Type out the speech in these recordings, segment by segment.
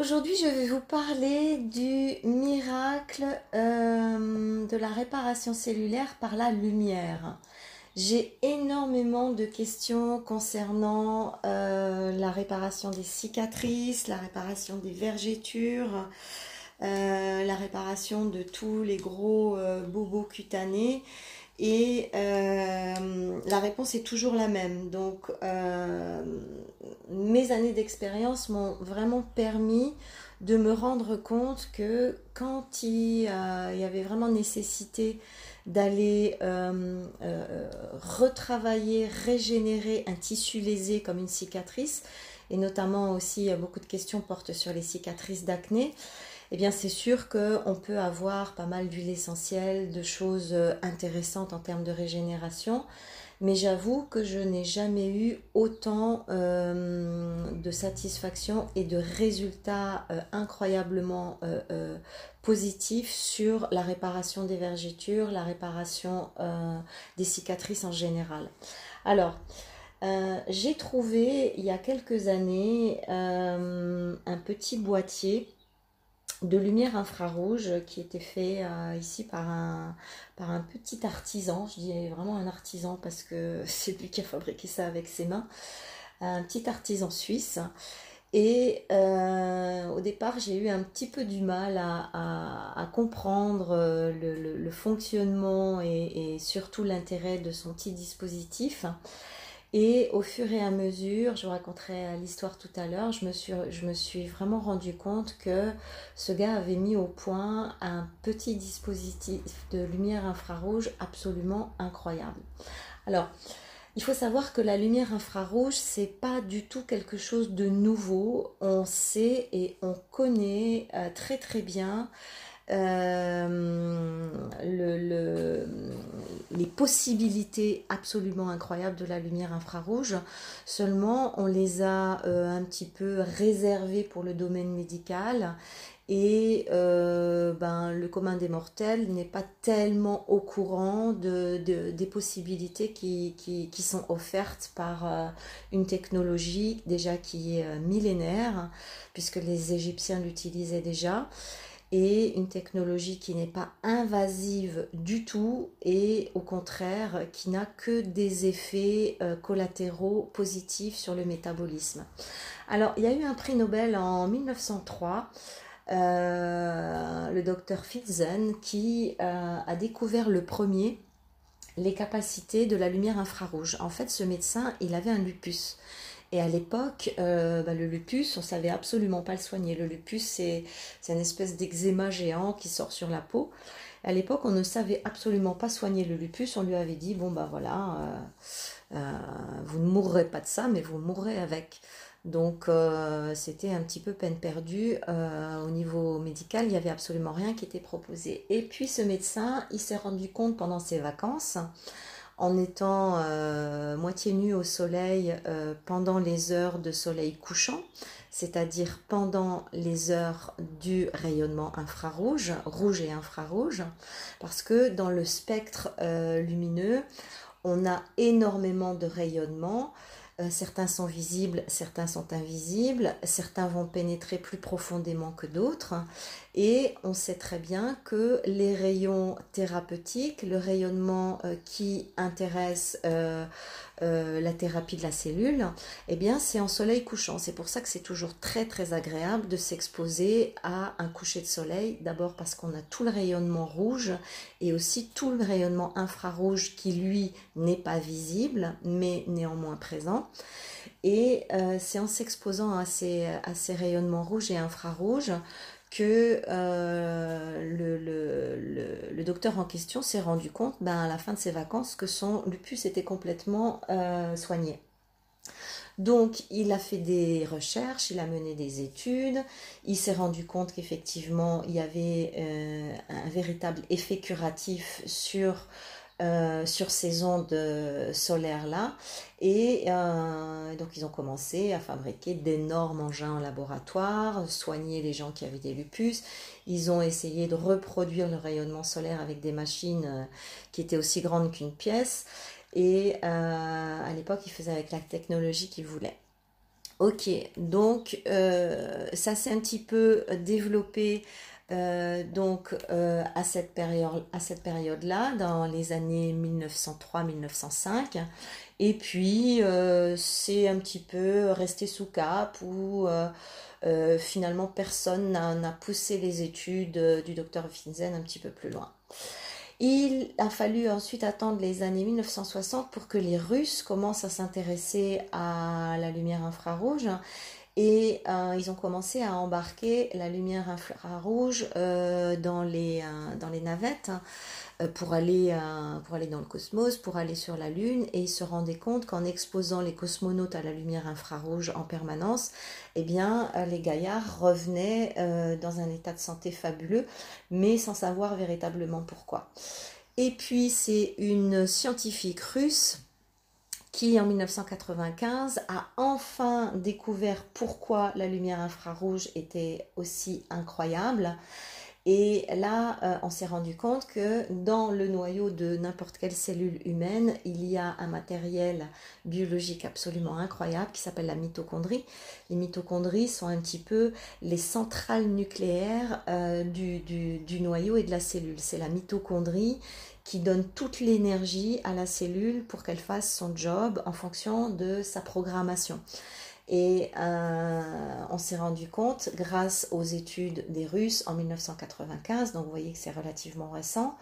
Aujourd'hui, je vais vous parler du miracle euh, de la réparation cellulaire par la lumière. J'ai énormément de questions concernant euh, la réparation des cicatrices, la réparation des vergetures, euh, la réparation de tous les gros bobos cutanés. Et la réponse est toujours la même. Donc, mes années d'expérience m'ont vraiment permis de me rendre compte que quand il, euh, y avait vraiment nécessité d'aller euh, euh, retravailler, régénérer un tissu lésé comme une cicatrice, et notamment aussi beaucoup de questions portent sur les cicatrices d'acné, eh bien c'est sûr qu'on peut avoir pas mal d'huile essentielle, de choses intéressantes en termes de régénération mais j'avoue que je n'ai jamais eu autant euh, de satisfaction et de résultats euh, incroyablement euh, positifs sur la réparation des vergetures, la réparation des cicatrices en général. Alors, j'ai trouvé il y a quelques années un petit boîtier de lumière infrarouge qui était fait euh, ici par un, par un petit artisan, je dis vraiment un artisan parce que c'est lui qui a fabriqué ça avec ses mains, un petit artisan suisse. Et euh, au départ, j'ai eu un petit peu du mal à, comprendre euh, le, fonctionnement et surtout l'intérêt de son petit dispositif. Et au fur et à mesure, je vous raconterai l'histoire tout à l'heure, je, me suis, je me suis vraiment rendu compte que ce gars avait mis au point un petit dispositif de lumière infrarouge absolument incroyable. Alors, il faut savoir que la lumière infrarouge, c'est pas du tout quelque chose de nouveau. On sait et on connaît euh, très très bien euh, le, les possibilités absolument incroyables de la lumière infrarouge. Seulement, on les a euh, un petit peu réservées pour le domaine médical et euh, ben, le commun des mortels n'est pas tellement au courant de, des possibilités qui, sont offertes par une technologie déjà qui est millénaire, puisque les Égyptiens l'utilisaient déjà et une technologie qui n'est pas invasive du tout et au contraire qui n'a que des effets euh, collatéraux positifs sur le métabolisme. Alors il y a eu un prix Nobel en 1903. Euh, le docteur Fitzen qui euh, a découvert le premier les capacités de la lumière infrarouge. En fait, ce médecin, il avait un lupus. Et à l'époque, euh, bah, le lupus, on savait absolument pas le soigner. Le lupus, c'est une espèce d'eczéma géant qui sort sur la peau. À l'époque, on ne savait absolument pas soigner le lupus. On lui avait dit, bon bah voilà, euh, euh, vous ne mourrez pas de ça, mais vous mourrez avec. Donc c'était un petit peu peine perdue. au niveau médical, il n'y avait absolument rien qui était proposé. Et puis ce médecin, il s'est rendu compte pendant ses vacances en étant euh, moitié nu au soleil euh, pendant les heures de soleil couchant, c'est-à-dire pendant les heures du rayonnement infrarouge, rouge et infrarouge, parce que dans le spectre euh, lumineux, on a énormément de rayonnement. Certains sont visibles, certains sont invisibles, certains vont pénétrer plus profondément que d'autres. Et on sait très bien que les rayons thérapeutiques, le rayonnement euh, qui intéresse euh, euh, la thérapie de la cellule, eh bien c'est en soleil couchant. C'est pour ça que c'est toujours très très agréable de s'exposer à un coucher de soleil. D'abord parce qu'on a tout le rayonnement rouge et aussi tout le rayonnement infrarouge qui lui n'est pas visible mais néanmoins présent. Et c'est en s'exposant à ces rayonnements rouges et infrarouges que euh, le, docteur en question s'est rendu compte ben, à la fin de ses vacances que son lupus était complètement euh, soigné. Donc, il a fait des recherches, il a mené des études, il s'est rendu compte qu'effectivement, il y avait euh, un véritable effet curatif sur euh, sur ces ondes solaires-là. Et euh, donc ils ont commencé à fabriquer d'énormes engins en laboratoire, soigner les gens qui avaient des lupus. Ils ont essayé de reproduire le rayonnement solaire avec des machines euh, qui étaient aussi grandes qu'une pièce. Et à l'époque, ils faisaient avec la technologie qu'ils voulaient. Ok, donc ça s'est un petit peu développé donc à cette période à cette période là dans les années 1903-1905 et puis c'est un petit peu resté sous cap ou finalement personne n'a poussé les études du docteur Finzen un petit peu plus loin. Il a fallu ensuite attendre les années 1960 pour que les Russes commencent à s'intéresser à la lumière infrarouge et euh, ils ont commencé à embarquer la lumière infrarouge euh, dans, les, euh, dans les navettes pour, aller, pour aller dans le cosmos, pour aller sur la Lune. Et ils se rendaient compte qu'en exposant les cosmonautes à la lumière infrarouge en permanence, eh bien, les gaillards revenaient dans un état de santé fabuleux, mais sans savoir véritablement pourquoi. Et puis, c'est une scientifique russe qui en 1995 a enfin découvert pourquoi la lumière infrarouge était aussi incroyable. Et là, euh, on s'est rendu compte que dans le noyau de n'importe quelle cellule humaine, il y a un matériel biologique absolument incroyable qui s'appelle la mitochondrie. Les mitochondries sont un petit peu les centrales nucléaires euh, du, du, noyau et de la cellule. C'est la mitochondrie qui donne toute l'énergie à la cellule pour qu'elle fasse son job en fonction de sa programmation. Et euh, on s'est rendu compte, grâce aux études des Russes en 1995, donc vous voyez que c'est relativement récent,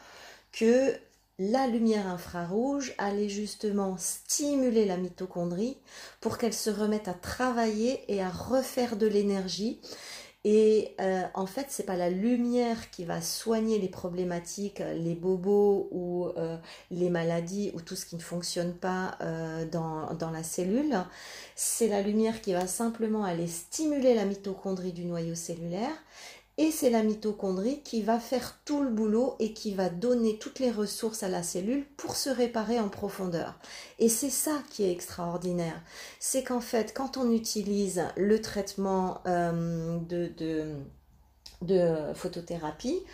que la lumière infrarouge allait justement stimuler la mitochondrie pour qu'elle se remette à travailler et à refaire de l'énergie et euh, en fait, c'est pas la lumière qui va soigner les problématiques, les bobos ou euh, les maladies ou tout ce qui ne fonctionne pas euh, dans, la cellule. C'est la lumière qui va simplement aller stimuler la mitochondrie du noyau cellulaire et c'est la mitochondrie qui va faire tout le boulot et qui va donner toutes les ressources à la cellule pour se réparer en profondeur. Et c'est ça qui est extraordinaire. C'est qu'en fait, quand on utilise le traitement euh, de, de, photothérapie,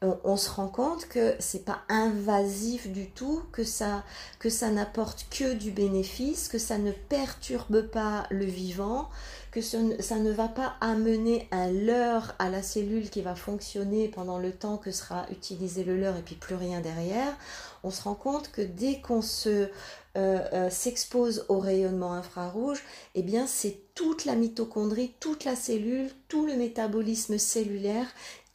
on, se rend compte que c'est pas invasif du tout, que ça, que ça n'apporte que du bénéfice, que ça ne perturbe pas le vivant, que ça ne va pas amener un leurre à la cellule qui va fonctionner pendant le temps que sera utilisé le leurre et puis plus rien derrière, on se rend compte que dès qu'on se euh, euh, s'expose au rayonnement infrarouge, eh bien c'est toute la mitochondrie, toute la cellule, tout le métabolisme cellulaire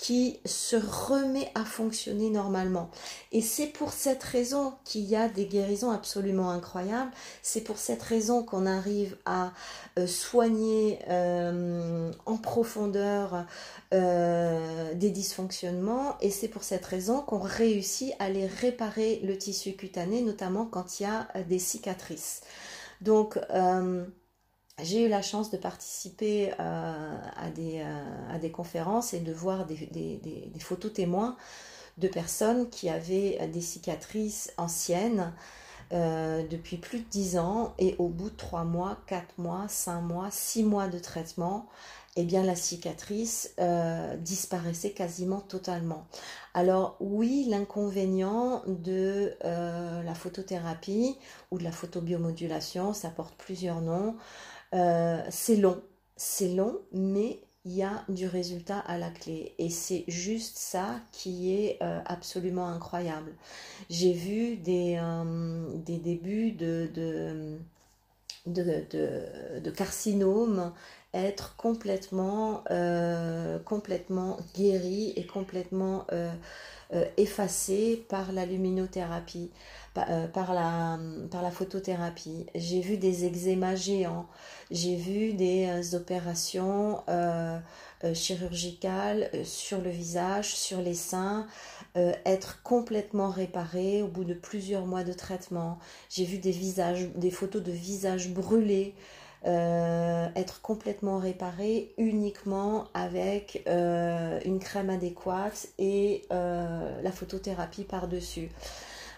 qui se remet à fonctionner normalement. Et c'est pour cette raison qu'il y a des guérisons absolument incroyables. C'est pour cette raison qu'on arrive à euh, soigner euh, en profondeur euh, des dysfonctionnements. Et c'est pour cette raison qu'on réussit à les réparer le tissu cutané, notamment quand il y a des cicatrices. Donc, j'ai eu la chance de participer euh, à, des, euh, à, des, conférences et de voir des, photos témoins de personnes qui avaient des cicatrices anciennes euh, depuis plus de 10 ans et au bout de 3 mois, 4 mois, 5 mois, 6 mois de traitement, eh bien la cicatrice disparaissait quasiment totalement. Alors oui, l'inconvénient de la photothérapie ou de la photobiomodulation, ça porte plusieurs noms. Euh, c'est long, c'est long, mais il y a du résultat à la clé. Et c'est juste ça qui est euh, absolument incroyable. J'ai vu des, euh, des débuts de, de, de, carcinome être complètement, complètement guéri et complètement effacé par la luminothérapie. Euh, par, la, photothérapie. J'ai vu des eczémas géants, j'ai vu des euh, opérations euh, chirurgicales sur le visage, sur les seins, être complètement réparées au bout de plusieurs mois de traitement. J'ai vu des visages, des photos de visages brûlés. Être complètement réparés uniquement avec une crème adéquate et la photothérapie par-dessus.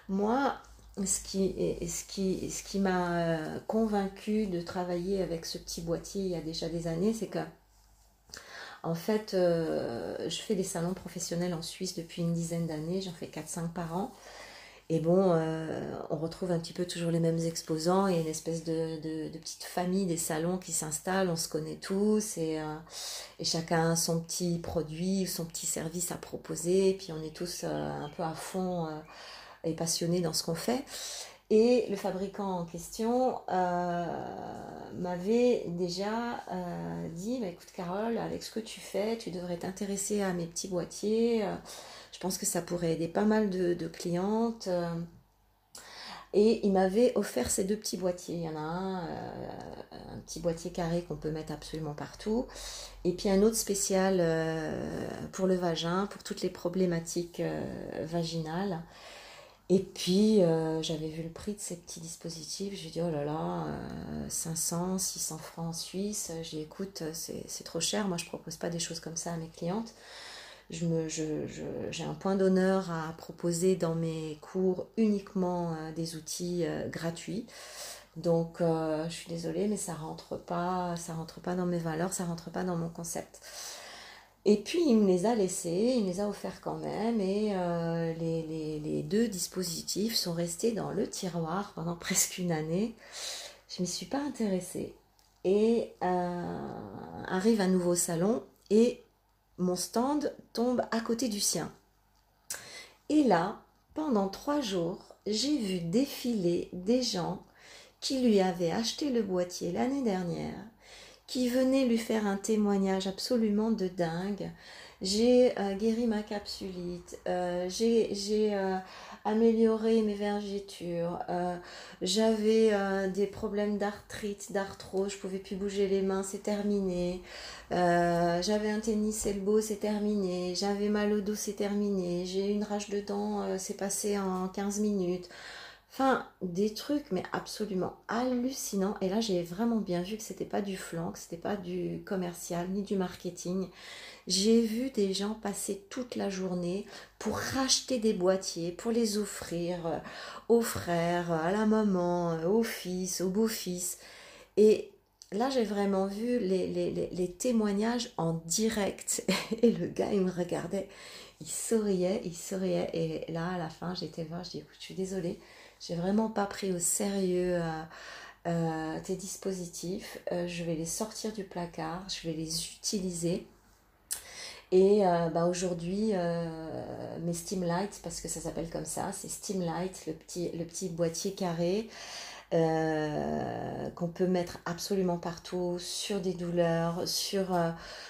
Moi, ce qui, ce qui, ce qui m'a euh, convaincu de travailler avec ce petit boîtier il y a déjà des années, c'est que en fait, euh, je fais des salons professionnels en Suisse depuis une dizaine d'années, j'en fais 4-5 par an. Et bon, on retrouve un petit peu toujours les mêmes exposants. Et une espèce de, de, petite famille des salons qui s'installent, on se connaît tous et, et, chacun a son petit produit, son petit service à proposer, et puis on est tous un peu à fond et passionnés dans ce qu'on fait. Et le fabricant en question euh, m'avait déjà euh, dit bah, écoute, Carole, avec ce que tu fais, tu devrais t'intéresser à mes petits boîtiers. Euh, je pense que ça pourrait aider pas mal de, clientes. Et il m'avait offert ces deux petits boîtiers. Il y en a un, un petit boîtier carré qu'on peut mettre absolument partout. Et puis un autre spécial pour le vagin, pour toutes les problématiques vaginales. Et puis, euh, j'avais vu le prix de ces petits dispositifs. J'ai dit, oh là là, 500, euh, 600 francs en Suisse. J'ai dit, écoute, c'est trop cher. Moi, je ne propose pas des choses comme ça à mes clientes. J'ai un point d'honneur à proposer dans mes cours uniquement euh, des outils gratuits. Donc, je suis désolée, mais ça rentre pas, ça rentre pas dans mes valeurs, ça rentre pas dans mon concept. Et puis il me les a laissés, il me les a offerts quand même, et euh, les, deux dispositifs sont restés dans le tiroir pendant presque une année. Je ne m'y suis pas intéressée. Et euh, arrive un nouveau salon, et mon stand tombe à côté du sien. Et là, pendant trois jours, j'ai vu défiler des gens qui lui avaient acheté le boîtier l'année dernière qui venait lui faire un témoignage absolument de dingue. J'ai euh, guéri ma capsulite, euh, j'ai euh, amélioré mes vergitures, j'avais des problèmes d'arthrite, d'arthrose, je pouvais plus bouger les mains, c'est terminé. j'avais un tennis elbow, c'est terminé. J'avais mal au dos, c'est terminé. J'ai une rage de dents, c'est passé en 15 minutes. Enfin, des trucs, mais absolument hallucinants. Et là, j'ai vraiment bien vu que c'était pas du flanc, que c'était pas du commercial, ni du marketing. J'ai vu des gens passer toute la journée pour racheter des boîtiers, pour les offrir euh, aux frères, à la maman, euh, au fils, au beau-fils. Et là, j'ai vraiment vu les, les, témoignages en direct. Et le gars, il me regardait, il souriait, il souriait. Et là, à la fin, j'étais voir, je dis, écoute, je suis désolée j'ai vraiment pas pris au sérieux euh, euh, tes dispositifs. Euh, je vais les sortir du placard, je vais les utiliser. Et bah aujourd'hui, mes Steam Lights, parce que ça s'appelle comme ça, c'est Steam Light, le petit, le petit boîtier carré. Qu'on peut mettre absolument partout, sur des douleurs, sur,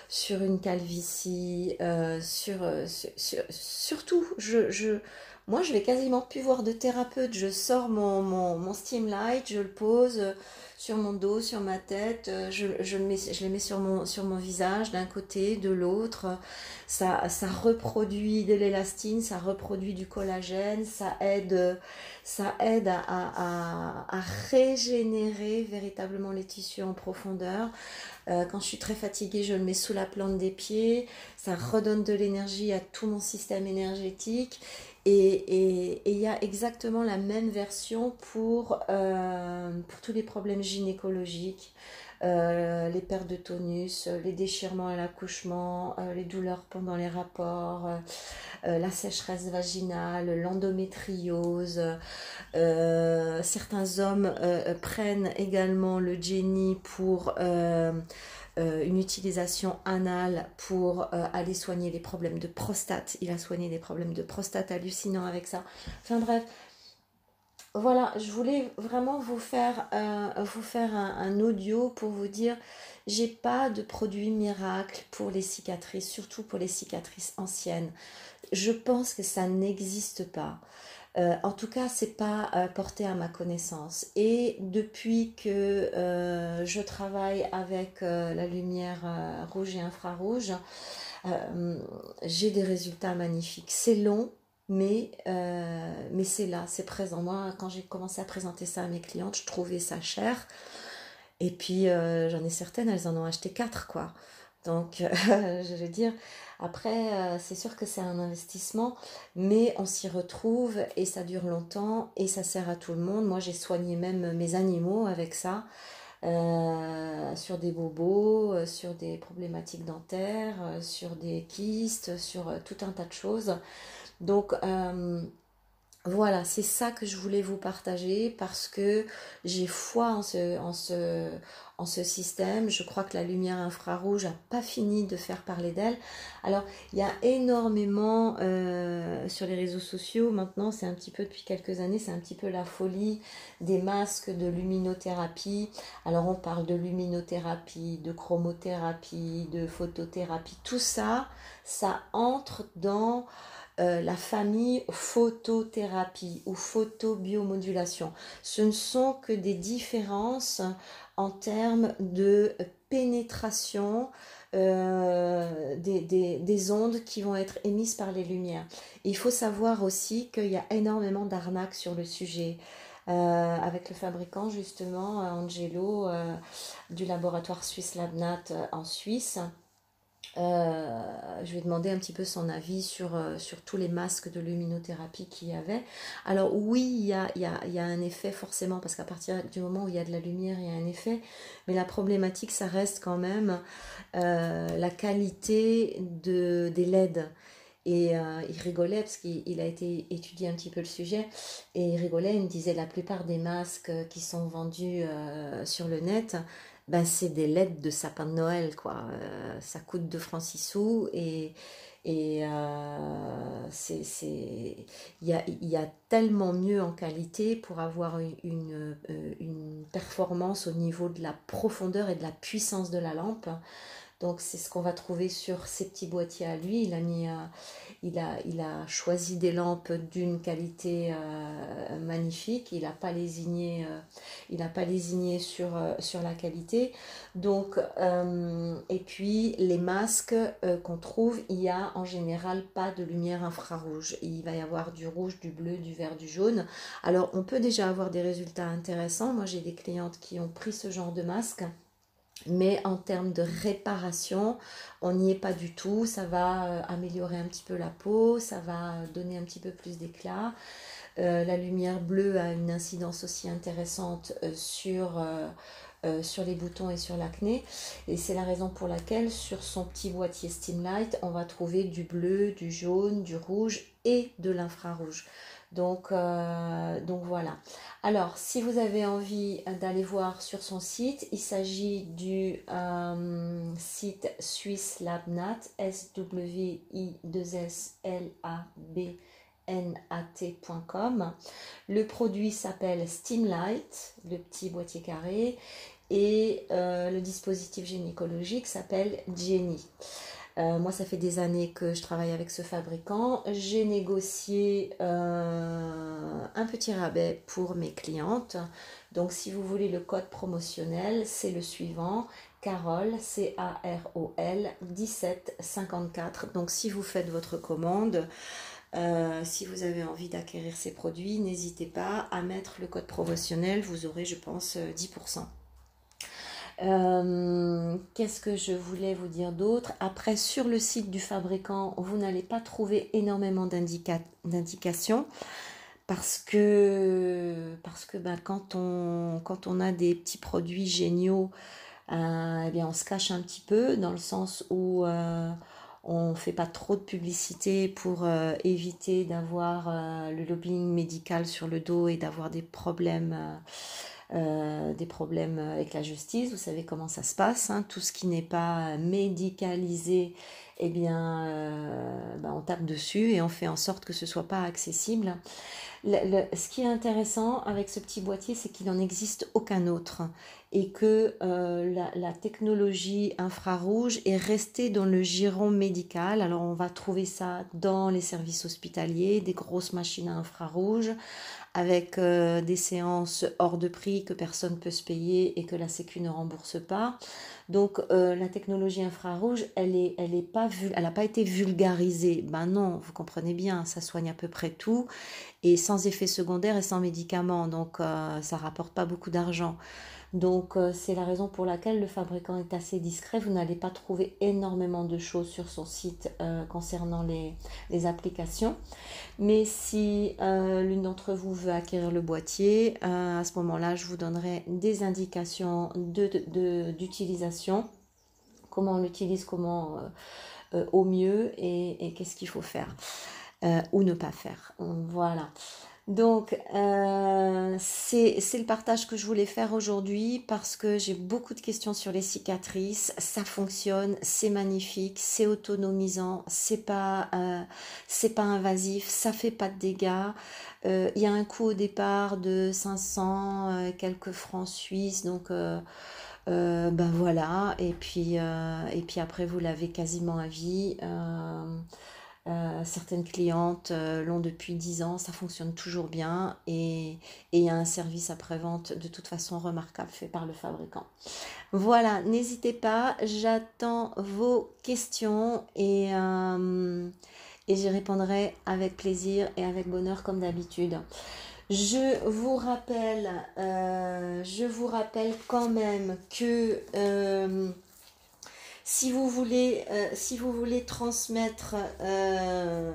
sur une calvitie, sur, sur, surtout, je, je, moi, je vais quasiment plus voir de thérapeute. Je sors mon, mon, mon Steam Light, je le pose euh, sur mon dos, sur ma tête, euh, je, je, mets, je le mets sur mon, visage d'un côté, de l'autre. Ça, ça reproduit de l'élastine, ça reproduit du collagène, ça aide, ça aide à régénérer véritablement les tissus en profondeur. Euh, quand je suis très fatiguée, je le mets sous la plante des pieds. Ça redonne de l'énergie à tout mon système énergétique. Et il y a exactement la même version pour, euh, pour tous les problèmes gynécologiques, euh, les pertes de tonus, les déchirements à l'accouchement, euh, les douleurs pendant les rapports, la sécheresse vaginale, l'endométriose. certains hommes prennent également le Jenny pour euh, une utilisation anale pour euh, aller soigner les problèmes de prostate. Il a soigné des problèmes de prostate hallucinants avec ça. Enfin bref, voilà, je voulais vraiment vous faire, euh, vous faire un, audio pour vous dire j'ai pas de produit miracle pour les cicatrices, surtout pour les cicatrices anciennes. Je pense que ça n'existe pas. Euh, en tout cas, c'est pas euh, porté à ma connaissance. Et depuis que euh, je travaille avec la lumière rouge et infrarouge, j'ai des résultats magnifiques. C'est long, mais, mais c'est là, c'est présent. Moi, quand j'ai commencé à présenter ça à mes clientes, je trouvais ça cher. Et puis, j'en ai certaines, elles en ont acheté quatre, quoi. Donc, je veux dire, après, euh, c'est sûr que c'est un investissement, mais on s'y retrouve et ça dure longtemps et ça sert à tout le monde. Moi, j'ai soigné même mes animaux avec ça. Euh, sur des bobos, euh, sur des problématiques dentaires, sur des kystes, sur tout un tas de choses. Donc, voilà, c'est ça que je voulais vous partager parce que j'ai foi en ce, système. Je crois que la lumière infrarouge n'a pas fini de faire parler d'elle. Alors, il y a énormément euh, sur les réseaux sociaux, maintenant, c'est un petit peu depuis quelques années, c'est un petit peu la folie des masques de luminothérapie. Alors, on parle de luminothérapie, de chromothérapie, de photothérapie, tout ça, ça entre dans euh, la famille photothérapie ou photobiomodulation. Ce ne sont que des différences en termes de pénétration euh, des, ondes qui vont être émises par les lumières. il faut savoir aussi qu'il y a énormément d'arnaques sur le sujet. Euh, avec le fabricant justement Angelo du laboratoire suisse Labnat en Suisse je lui ai demandé un petit peu son avis sur, euh, sur tous les masques de luminothérapie qu'il y avait. Alors oui, il y a, y, a, y a, un effet forcément, parce qu'à partir du moment où il y a de la lumière, il y a un effet. Mais la problématique, ça reste quand même euh, la qualité de, des LED. Et il rigolait parce qu'il a été étudié un petit peu le sujet et il rigolait, il me disait la plupart des masques qui sont vendus sur le net, ben c'est des lettres de sapin de Noël, quoi. Euh, ça coûte 2 francs 6 sous et, et euh, c'est, il, y a, y a tellement mieux en qualité pour avoir une, euh, une, performance au niveau de la profondeur et de la puissance de la lampe. Donc c'est ce qu'on va trouver sur ces petits boîtiers à lui. Il a mis, il a, il a choisi des lampes d'une qualité euh, magnifique, il n'a pas lésigné, euh, il pas sur, euh, sur la qualité. Donc, et puis les masques qu'on trouve, il n'y a en général pas de lumière infrarouge. Il va y avoir du rouge, du bleu, du vert, du jaune. Alors on peut déjà avoir des résultats intéressants. Moi j'ai des clientes qui ont pris ce genre de masque mais en termes de réparation, on n'y est pas du tout. Ça va euh, améliorer un petit peu la peau, ça va donner un petit peu plus d'éclat. Euh, la lumière bleue a une incidence aussi intéressante euh, sur, sur les boutons et sur l'acné. Et c'est la raison pour laquelle sur son petit boîtier Steamlight, on va trouver du bleu, du jaune, du rouge et de l'infrarouge. Donc, euh, donc voilà. Alors, si vous avez envie d'aller voir sur son site, il s'agit du euh, site Swiss Labnat, S-W-I-2-S-L-A-B-N-A-T.com. Le produit s'appelle Steamlight, le petit boîtier carré, et euh, le dispositif gynécologique s'appelle Jenny. Euh, moi, ça fait des années que je travaille avec ce fabricant. J'ai négocié euh, un petit rabais pour mes clientes. Donc, si vous voulez le code promotionnel, c'est le suivant. Carole, C-A-R-O-L 1754. Donc, si vous faites votre commande, euh, si vous avez envie d'acquérir ces produits, n'hésitez pas à mettre le code promotionnel. Vous aurez, je pense, 10%. Euh, qu'est-ce que je voulais vous dire d'autre? Après, sur le site du fabricant, vous n'allez pas trouver énormément d'indications parce que, parce que ben, quand, on, quand on a des petits produits géniaux, euh, eh bien, on se cache un petit peu dans le sens où euh, on ne fait pas trop de publicité pour éviter d'avoir le lobbying médical sur le dos et d'avoir des problèmes euh, des problèmes avec la justice. Vous savez comment ça se passe. Hein. Tout ce qui n'est pas médicalisé, eh bien, euh, ben, on tape dessus et on fait en sorte que ce soit pas accessible. ce qui est intéressant avec ce petit boîtier, c'est qu'il n'en existe aucun autre et que euh, la, technologie infrarouge est restée dans le giron médical. Alors on va trouver ça dans les services hospitaliers, des grosses machines à infrarouge, avec euh, des séances hors de prix que personne ne peut se payer et que la Sécu ne rembourse pas. Donc euh, la technologie infrarouge, elle est, elle est pas n'a été vulgarisée. Ben non, vous comprenez bien, ça soigne à peu près tout et sans effet secondaire et sans médicaments, donc ça rapporte pas beaucoup d'argent. Donc euh, c'est la raison pour laquelle le fabricant est assez discret. Vous n'allez pas trouver énormément de choses sur son site euh, concernant les, applications. Mais si euh, l'une d'entre vous veut acquérir le boîtier, à ce moment-là, je vous donnerai des indications d'utilisation, de, comment on l'utilise, comment au mieux et, et qu'est-ce qu'il faut faire ou ne pas faire. Voilà. Donc, euh, c'est le partage que je voulais faire aujourd'hui parce que j'ai beaucoup de questions sur les cicatrices. Ça fonctionne, c'est magnifique, c'est autonomisant, c'est pas, euh, pas invasif, ça fait pas de dégâts. Euh, il y a un coût au départ de 500 quelques francs suisses, donc ben voilà. Et puis, et puis après, vous l'avez quasiment à vie. Euh, certaines clientes euh, l'ont depuis 10 ans, ça fonctionne toujours bien et il y a un service après-vente de toute façon remarquable fait par le fabricant. Voilà, n'hésitez pas, j'attends vos questions et, euh, et j'y répondrai avec plaisir et avec bonheur comme d'habitude. Je vous rappelle, je vous rappelle quand même que si vous voulez, euh, si vous voulez transmettre, euh,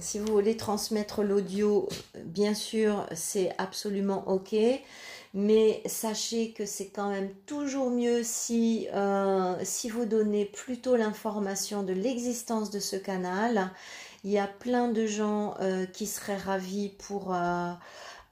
si vous voulez transmettre l'audio, bien sûr, c'est absolument ok. Mais sachez que c'est quand même toujours mieux si, euh, si vous donnez plutôt l'information de l'existence de ce canal. Il y a plein de gens qui seraient ravis pour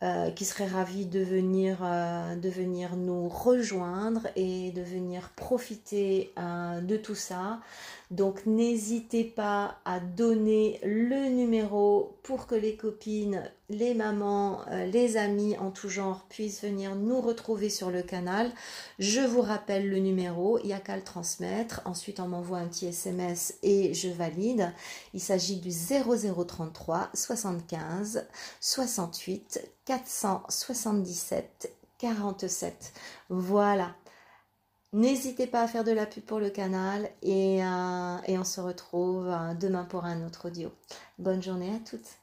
euh, qui serait ravi de venir, euh, de venir nous rejoindre et de venir profiter euh, de tout ça. Donc n'hésitez pas à donner le numéro pour que les copines, les mamans, euh, les amis en tout genre puissent venir nous retrouver sur le canal. Je vous rappelle le numéro, il n'y a qu'à le transmettre. Ensuite, on m'envoie un petit SMS et je valide. Il s'agit du 0033 75 68 477 47. Voilà. N'hésitez pas à faire de la pub pour le canal et, euh, et on se retrouve euh, demain pour un autre audio. Bonne journée à toutes.